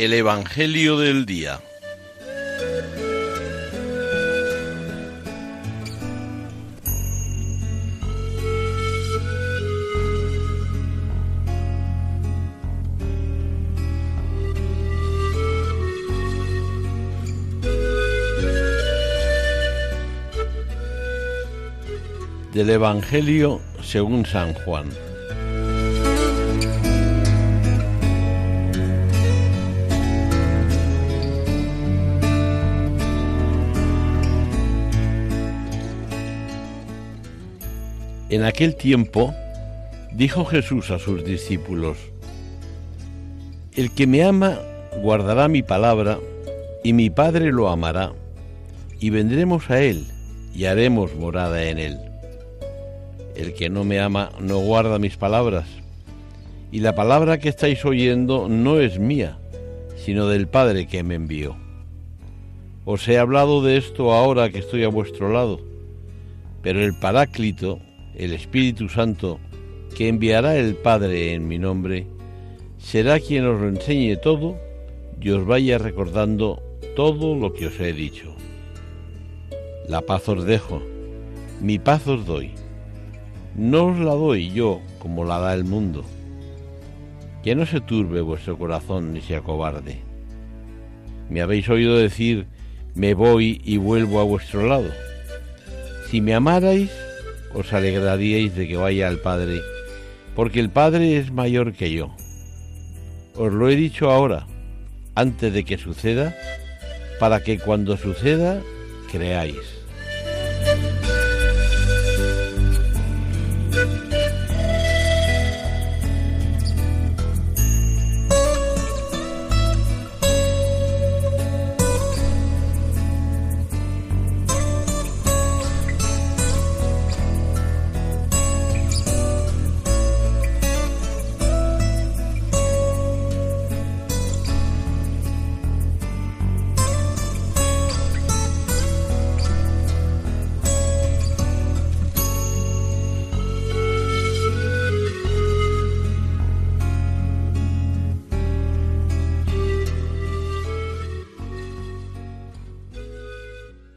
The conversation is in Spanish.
El Evangelio del Día. Del Evangelio según San Juan. En aquel tiempo dijo Jesús a sus discípulos, El que me ama guardará mi palabra, y mi Padre lo amará, y vendremos a él, y haremos morada en él. El que no me ama no guarda mis palabras, y la palabra que estáis oyendo no es mía, sino del Padre que me envió. Os he hablado de esto ahora que estoy a vuestro lado, pero el Paráclito, el Espíritu Santo, que enviará el Padre en mi nombre, será quien os lo enseñe todo y os vaya recordando todo lo que os he dicho. La paz os dejo, mi paz os doy. No os la doy yo como la da el mundo. Que no se turbe vuestro corazón ni se acobarde. Me habéis oído decir, me voy y vuelvo a vuestro lado. Si me amarais, os alegraríais de que vaya al Padre, porque el Padre es mayor que yo. Os lo he dicho ahora, antes de que suceda, para que cuando suceda creáis.